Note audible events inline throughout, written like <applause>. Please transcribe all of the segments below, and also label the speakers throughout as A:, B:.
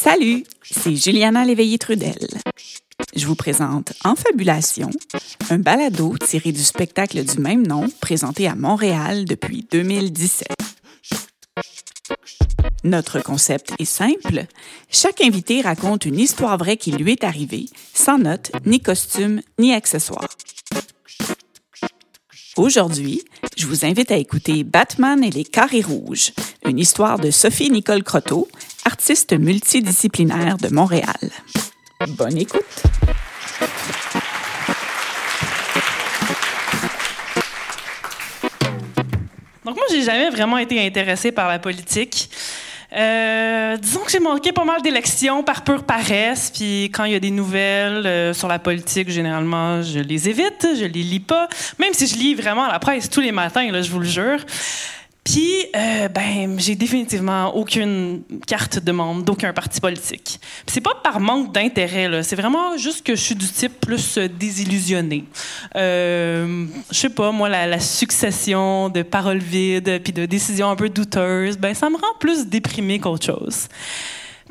A: Salut, c'est Juliana Léveillé-Trudel. Je vous présente Enfabulation, un balado tiré du spectacle du même nom présenté à Montréal depuis 2017. Notre concept est simple. Chaque invité raconte une histoire vraie qui lui est arrivée, sans notes, ni costume, ni accessoires. Aujourd'hui, je vous invite à écouter Batman et les carrés rouges, une histoire de Sophie Nicole Croteau, artiste multidisciplinaire de Montréal. Bonne écoute!
B: Donc moi, j'ai jamais vraiment été intéressée par la politique. Euh, disons que j'ai manqué pas mal d'élections par pure paresse, puis quand il y a des nouvelles euh, sur la politique, généralement, je les évite, je les lis pas, même si je lis vraiment la presse tous les matins, je vous le jure. Puis, euh, ben, j'ai définitivement aucune carte de membre d'aucun parti politique. C'est pas par manque d'intérêt, là. C'est vraiment juste que je suis du type plus euh, désillusionné. Euh, je sais pas, moi, la, la, succession de paroles vides puis de décisions un peu douteuses, ben, ça me rend plus déprimé qu'autre chose.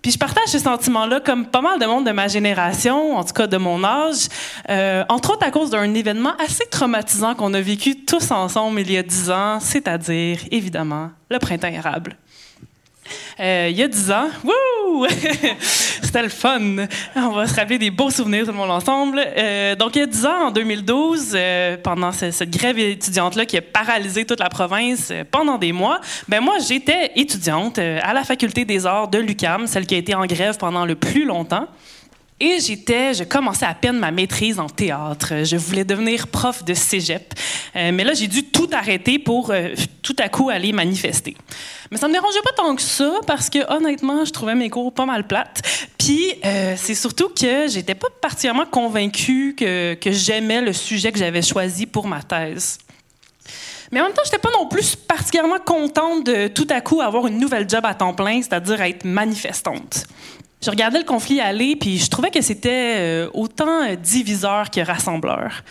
B: Puis je partage ce sentiment-là comme pas mal de monde de ma génération, en tout cas de mon âge, euh, entre autres à cause d'un événement assez traumatisant qu'on a vécu tous ensemble il y a dix ans, c'est-à-dire, évidemment, le printemps érable. Euh, il y a dix ans, wouh! <laughs> C'était le fun. On va se rappeler des beaux souvenirs, tout le monde ensemble. Euh, donc, il y a dix ans, en 2012, euh, pendant ce, cette grève étudiante-là qui a paralysé toute la province pendant des mois, ben moi, j'étais étudiante à la Faculté des arts de l'UCAM, celle qui a été en grève pendant le plus longtemps. Et j'étais, je commençais à peine ma maîtrise en théâtre. Je voulais devenir prof de cégep. Euh, mais là, j'ai dû tout arrêter pour euh, tout à coup aller manifester. Mais ça me dérangeait pas tant que ça parce que honnêtement, je trouvais mes cours pas mal plates. Puis euh, c'est surtout que j'étais pas particulièrement convaincue que, que j'aimais le sujet que j'avais choisi pour ma thèse. Mais en même temps, j'étais pas non plus particulièrement contente de tout à coup avoir une nouvelle job à temps plein, c'est-à-dire être manifestante. Je regardais le conflit aller, puis je trouvais que c'était euh, autant diviseur que rassembleur.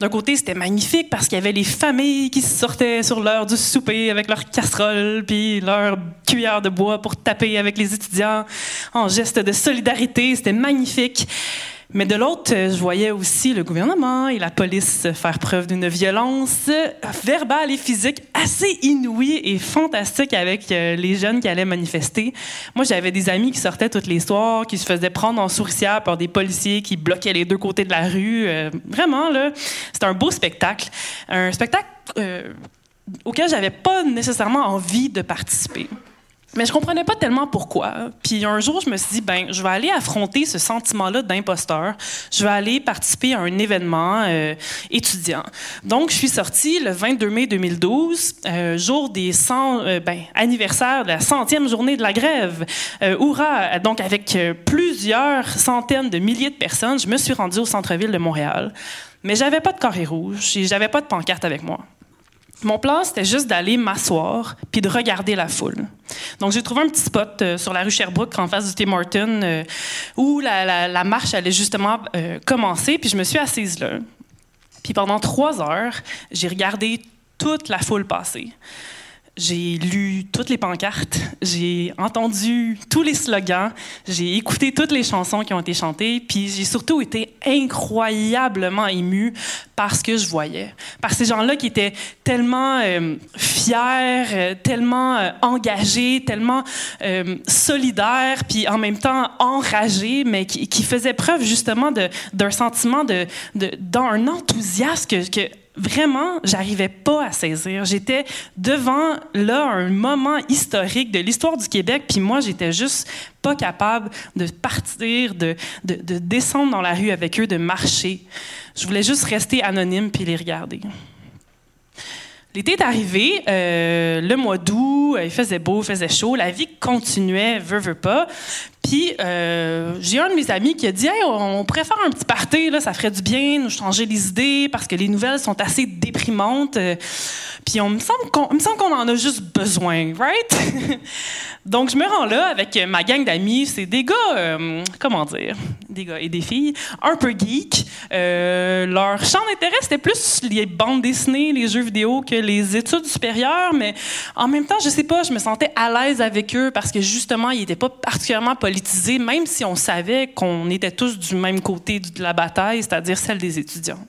B: D'un côté, c'était magnifique parce qu'il y avait les familles qui sortaient sur l'heure du souper avec leurs casseroles puis leurs cuillères de bois pour taper avec les étudiants en geste de solidarité. C'était magnifique. Mais de l'autre, je voyais aussi le gouvernement et la police faire preuve d'une violence verbale et physique assez inouïe et fantastique avec les jeunes qui allaient manifester. Moi, j'avais des amis qui sortaient toutes les soirs, qui se faisaient prendre en souricière par des policiers qui bloquaient les deux côtés de la rue. Euh, vraiment, là, c'était un beau spectacle. Un spectacle euh, auquel j'avais pas nécessairement envie de participer. Mais je comprenais pas tellement pourquoi. Puis un jour, je me suis dit, ben, je vais aller affronter ce sentiment-là d'imposteur. Je vais aller participer à un événement euh, étudiant. Donc, je suis sortie le 22 mai 2012, euh, jour des 100, euh, ben, anniversaire de la centième journée de la grève. Hurrah! Donc, avec plusieurs centaines de milliers de personnes, je me suis rendue au centre-ville de Montréal. Mais j'avais pas de carré rouge et j'avais pas de pancarte avec moi. Mon plan, c'était juste d'aller m'asseoir puis de regarder la foule. Donc, j'ai trouvé un petit spot euh, sur la rue Sherbrooke, en face du Tim Hortons, euh, où la, marche allait justement euh, commencer, puis je me suis assise là. Puis pendant trois heures, j'ai regardé toute la foule passer. J'ai lu toutes les pancartes, j'ai entendu tous les slogans, j'ai écouté toutes les chansons qui ont été chantées, puis j'ai surtout été incroyablement émue par ce que je voyais. Par ces gens-là qui étaient tellement euh, euh, tellement euh, engagés, tellement euh, solidaires, puis en même temps enragés, mais qui, faisaient preuve justement d'un sentiment de, d'un enthousiasme que, que vraiment, j'arrivais pas à saisir. J'étais devant là un moment historique de l'histoire du Québec, puis moi j'étais juste pas capable de partir, de, de, descendre dans la rue avec eux, de marcher. Je voulais juste rester anonyme puis les regarder. L'été est arrivé, euh, le mois d'août, il faisait beau, il faisait chaud, la vie continuait, veut, veut pas. Puis euh, j'ai un de mes amis qui a dit hey, on pourrait faire un petit party, là, ça ferait du bien, nous changer les idées parce que les nouvelles sont assez déprimantes. Puis on me semble qu'on en a juste besoin, right? <laughs> Donc je me rends là avec ma gang d'amis, c'est des gars, euh, comment dire, des gars et des filles, un peu geeks. Euh, leur champ d'intérêt c'était plus les bandes dessinées, les jeux vidéo que les études supérieures, mais en même temps, je sais pas, je me sentais à l'aise avec eux parce que justement, ils n'étaient pas particulièrement même si on savait qu'on était tous du même côté de la bataille, c'est-à-dire celle des étudiants.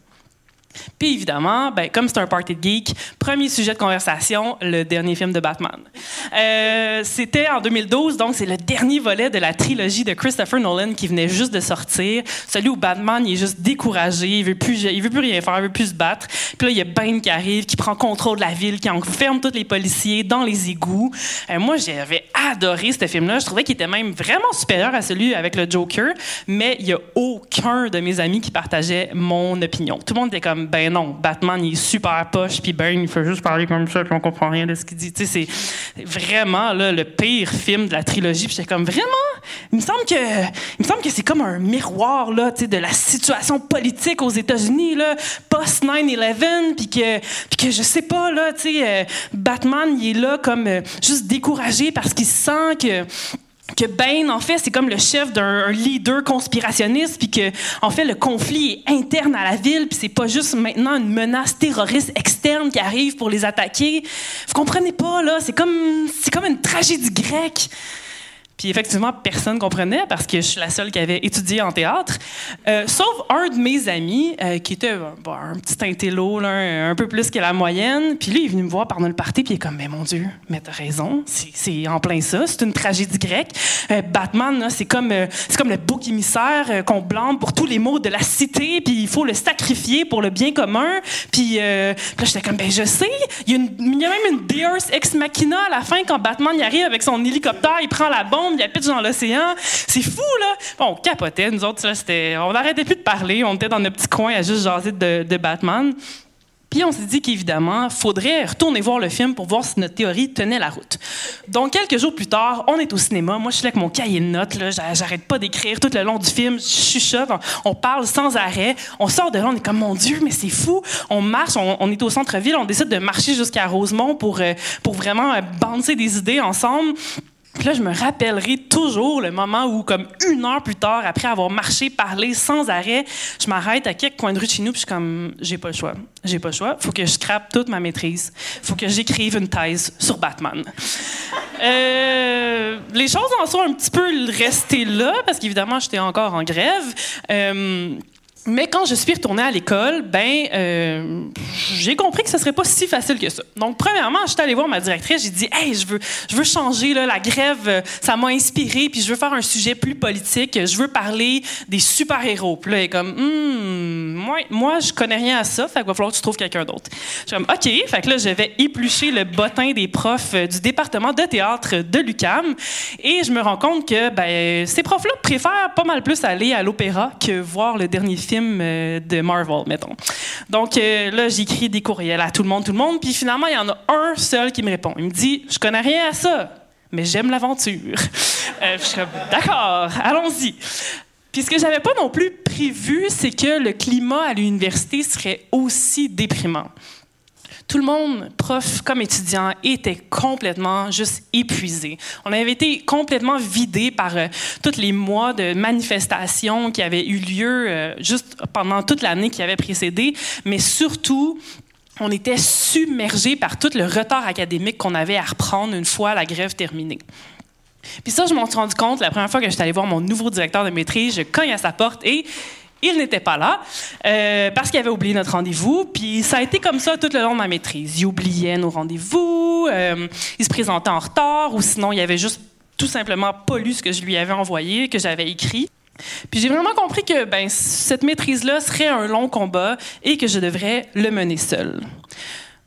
B: Puis évidemment, ben, comme c'est un party de geek, premier sujet de conversation, le dernier film de Batman. Euh, c'était en 2012, donc c'est le dernier volet de la trilogie de Christopher Nolan qui venait juste de sortir. Celui où Batman est juste découragé, il veut plus, il veut plus rien faire, il veut plus se battre. Puis là, il y a Bane qui arrive, qui prend contrôle de la ville, qui enferme tous les policiers dans les égouts. Euh, moi, j'avais adoré ce film-là. Je trouvais qu'il était même vraiment supérieur à celui avec le Joker, mais il y a aucun de mes amis qui partageait mon opinion. Tout le monde était comme ben non, Batman, il est super poche, puis ben, il fait juste parler comme ça, puis on comprend rien de ce qu'il dit. Tu sais, c'est vraiment là, le pire film de la trilogie. Puis j'étais comme, vraiment? Il me semble que, que c'est comme un miroir là, tu sais, de la situation politique aux États-Unis, là, post 9/11, puis que, puis que je sais pas là, tu sais, euh, Batman, il est là comme euh, juste découragé parce qu'il sent que que Bane, en fait, c'est comme le chef d'un leader conspirationniste, puis que, en fait, le conflit est interne à la ville, puis c'est pas juste maintenant une menace terroriste externe qui arrive pour les attaquer. Vous comprenez pas, là? C'est comme, c'est comme une tragédie grecque. Puis effectivement, personne ne comprenait parce que je suis la seule qui avait étudié en théâtre. Euh, sauf un de mes amis euh, qui était un petit intello, là, un, peu plus que la moyenne. Puis lui, il est venu me voir pendant le party, puis il est comme, mais mon Dieu, mais t'as raison, c'est en plein ça, c'est une tragédie grecque. Euh, Batman, c'est comme, c'est comme le bouc émissaire qu'on blâme pour tous les maux de la cité, puis il faut le sacrifier pour le bien commun. Puis, là, j'étais comme, ben je sais, il y, a il y a même une Deus Ex Machina à la fin quand Batman y arrive avec son hélicoptère, il prend la bombe il y a pitch dans l'océan. C'est fou, là. Bon, on capotait. Nous autres, là, c'était, on n'arrêtait plus de parler. On était dans notre petit coin à juste jaser de, Batman. Puis on s'est dit qu'évidemment, faudrait retourner voir le film pour voir si notre théorie tenait la route. Donc quelques jours plus tard, on est au cinéma. Moi, je suis là avec mon cahier de notes. Là, j'arrête pas d'écrire tout le long du film. Je chuchote. On, parle sans arrêt. On sort de là, on est comme mon Dieu, mais c'est fou. On marche. On, est au centre-ville. On décide de marcher jusqu'à Rosemont pour euh, pour vraiment euh, des idées ensemble. Puis là, je me rappellerai toujours le moment où, comme une heure plus tard, après avoir marché, parlé sans arrêt, je m'arrête à quelques coins de rue de chez nous, puis je suis comme, j'ai pas le choix. J'ai pas le choix. Faut que je scrape toute ma maîtrise. Faut que j'écrive une thèse sur Batman. Euh, les choses en sont un petit peu restées là, parce qu'évidemment, j'étais encore en grève. Euh, mais quand je suis retournée à l'école, ben, euh, j'ai compris que ce serait pas si facile que ça. Donc, premièrement, je suis allée voir ma directrice, j'ai dit, hey, je veux, je veux changer la grève, euh, ça m'a inspiré, puis je veux faire un sujet plus politique, je veux parler des super héros. Puis là, elle est comme, hmm, moi, moi, je connais rien à ça, fait qu'il va falloir que tu trouves quelqu'un d'autre. Je suis comme, ok, fait que là, je vais éplucher le bottin des profs euh, du département de théâtre de l'UCAM, et je me rends compte que, ben, ces profs-là préfèrent pas mal plus aller à l'opéra que voir le dernier film euh, de Marvel, mettons. Donc euh, là, j'écris des courriels à tout le monde, tout le monde, puis finalement, il y en a un seul qui me répond. Il me dit Je connais rien à ça, mais j'aime l'aventure. <laughs> Euh, je suis comme D'accord, allons-y. Puis ce que j'avais pas non plus prévu, c'est que le climat à l'université serait aussi déprimant tout le monde, prof comme étudiant, était complètement juste épuisé. On avait été complètement vidé par euh, tous les mois de manifestations qui avaient eu lieu euh, juste pendant toute l'année qui avait précédé, mais surtout on était submergé par tout le retard académique qu'on avait à reprendre une fois la grève terminée. Puis ça, je m'en suis rendu compte la première fois que je suis allée voir mon nouveau directeur de maîtrise. Je cogne à sa porte et il n'était pas là euh, parce qu'il avait oublié notre rendez-vous. Puis ça a été comme ça tout le long de ma maîtrise. Il oubliait nos rendez-vous, euh, il se présentait en retard ou sinon il avait juste tout simplement pas lu ce que je lui avais envoyé, que j'avais écrit. Puis j'ai vraiment compris que ben, cette maîtrise-là serait un long combat et que je devrais le mener seul.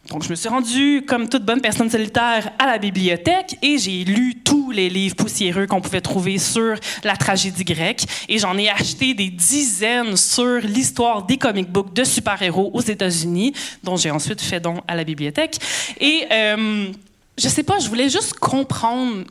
B: Donc, je me suis rendue, comme toute bonne personne solitaire, à la bibliothèque et j'ai lu tous les livres poussiéreux qu'on pouvait trouver sur la tragédie grecque. Et j'en ai acheté des dizaines sur l'histoire des comic books de super-héros aux États-Unis, dont j'ai ensuite fait don à la bibliothèque. Et. Euh, je sais pas, je voulais juste comprendre,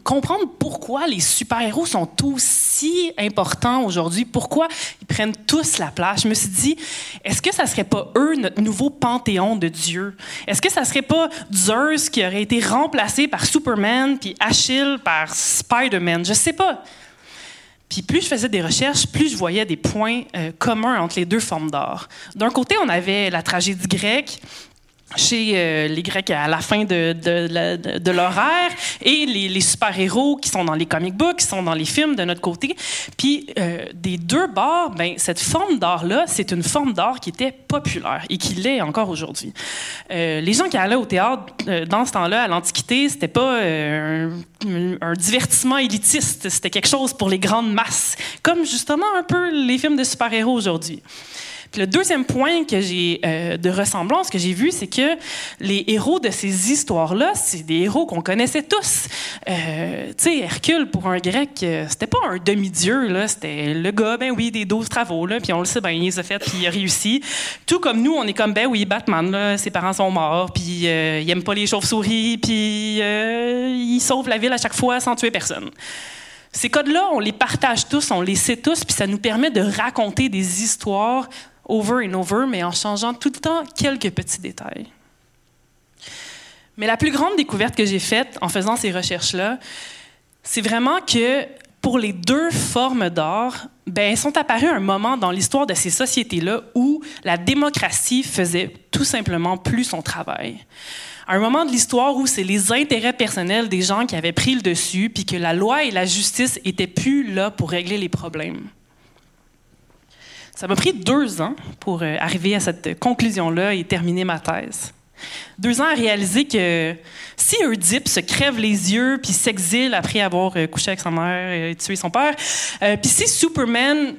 B: pourquoi les super-héros sont aussi importants aujourd'hui, pourquoi ils prennent tous la place. Je me suis dit, est-ce que ça serait pas eux, notre nouveau panthéon de Dieu? Est-ce que ça serait pas Zeus qui aurait été remplacé par Superman, puis Achille par Spider-Man? Je sais pas. Puis plus je faisais des recherches, plus je voyais des points euh, communs entre les deux formes d'art. D'un côté, on avait la tragédie grecque, chez euh, les Grecs à la fin de, de, de, leur ère et les, super-héros qui sont dans les comic books, qui sont dans les films de notre côté. Puis euh, des deux bords, ben, cette forme d'art-là, c'est une forme d'art qui était populaire et qui l'est encore aujourd'hui. Euh, les gens qui allaient au théâtre dans ce temps-là, à l'Antiquité, c'était pas un, divertissement élitiste, c'était quelque chose pour les grandes masses, comme justement un peu les films de super-héros aujourd'hui le deuxième point que j'ai euh, de ressemblance que j'ai vu, c'est que les héros de ces histoires-là, c'est des héros qu'on connaissait tous. Euh, tu sais, Hercule pour un grec, euh, c'était pas un demi-dieu là, c'était le gars, ben oui, des douze travaux là, puis on le sait, ben il les a fait, puis il a réussi. Tout comme nous, on est comme ben oui, Batman là, ses parents sont morts, puis il aime pas les chauves-souris, puis il sauve la ville à chaque fois sans tuer personne. Ces codes-là, on les partage tous, on les sait tous, puis ça nous permet de raconter des histoires over and over, mais en changeant tout le temps quelques petits détails. Mais la plus grande découverte que j'ai faite en faisant ces recherches-là, c'est vraiment que pour les deux formes d'art, ben, sont apparues un moment dans l'histoire de ces sociétés-là où la démocratie faisait tout simplement plus son travail. Un moment de l'histoire où c'est les intérêts personnels des gens qui avaient pris le dessus, puis que la loi et la justice étaient plus là pour régler les problèmes. Ça m'a pris deux ans pour euh, arriver à cette conclusion-là et terminer ma thèse. Deux ans à réaliser que si Oedipe se crève les yeux puis s'exile après avoir euh, couché avec sa mère et tué son père, euh, puis si Superman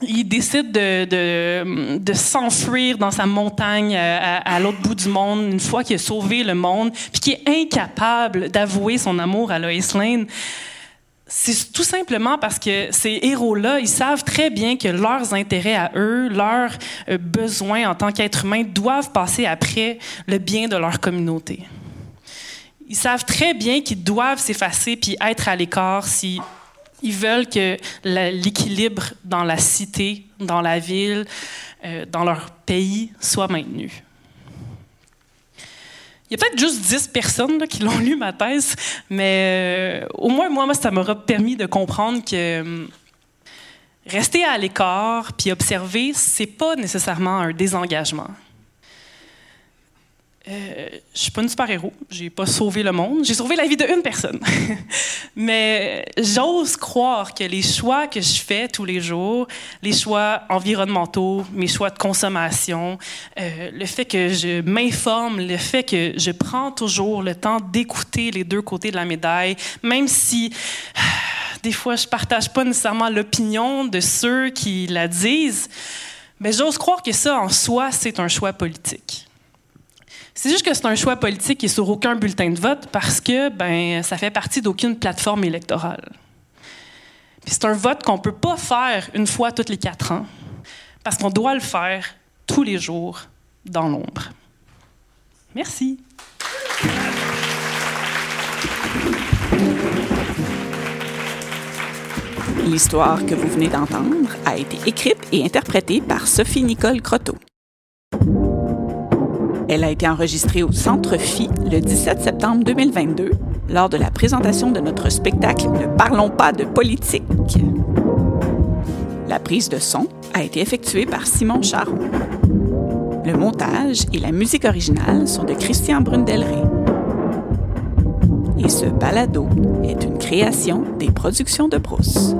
B: il décide de, de, s'enfuir dans sa montagne à, à l'autre bout du monde une fois qu'il a sauvé le monde, puis qu'il est incapable d'avouer son amour à Lois Lane, c'est tout simplement parce que ces héros-là, ils savent très bien que leurs intérêts à eux, leurs euh, besoins en tant qu'êtres humains doivent passer après le bien de leur communauté. Ils savent très bien qu'ils doivent s'effacer puis être à l'écart si ils veulent que l'équilibre dans la cité, dans la ville, euh, dans leur pays soit maintenu. Il y a peut-être juste 10 personnes qui l'ont <laughs> lu, ma thèse, mais euh, au moins, moi, ça m'aura permis de comprendre que hum, rester à l'écart puis observer, c'est pas nécessairement un désengagement. Euh, je suis pas une super-héros, j'ai pas sauvé le monde, j'ai sauvé la vie d'une personne. <laughs> Mais j'ose croire que les choix que je fais tous les jours, les choix environnementaux, mes choix de consommation, euh, le fait que je m'informe, le fait que je prends toujours le temps d'écouter les deux côtés de la médaille, même si <sighs> des fois je partage pas nécessairement l'opinion de ceux qui la disent, mais j'ose croire que ça en soi, c'est un choix politique. C'est juste que c'est un choix politique qui est sur aucun bulletin de vote parce que ben, ça fait partie d'aucune plateforme électorale. c'est un vote qu'on peut pas faire une fois tous les quatre ans parce qu'on doit le faire tous les jours dans l'ombre. Merci.
A: L'histoire que vous venez d'entendre a été écrite et interprétée par Sophie-Nicole Croteau. Elle a été enregistrée au Centre Phi le 17 septembre 2022 lors de la présentation de notre spectacle Ne parlons pas de politique. La prise de son a été effectuée par Simon Charon. Le montage et la musique originale sont de Christian Brundelray. Et ce balado est une création des productions de Brousse.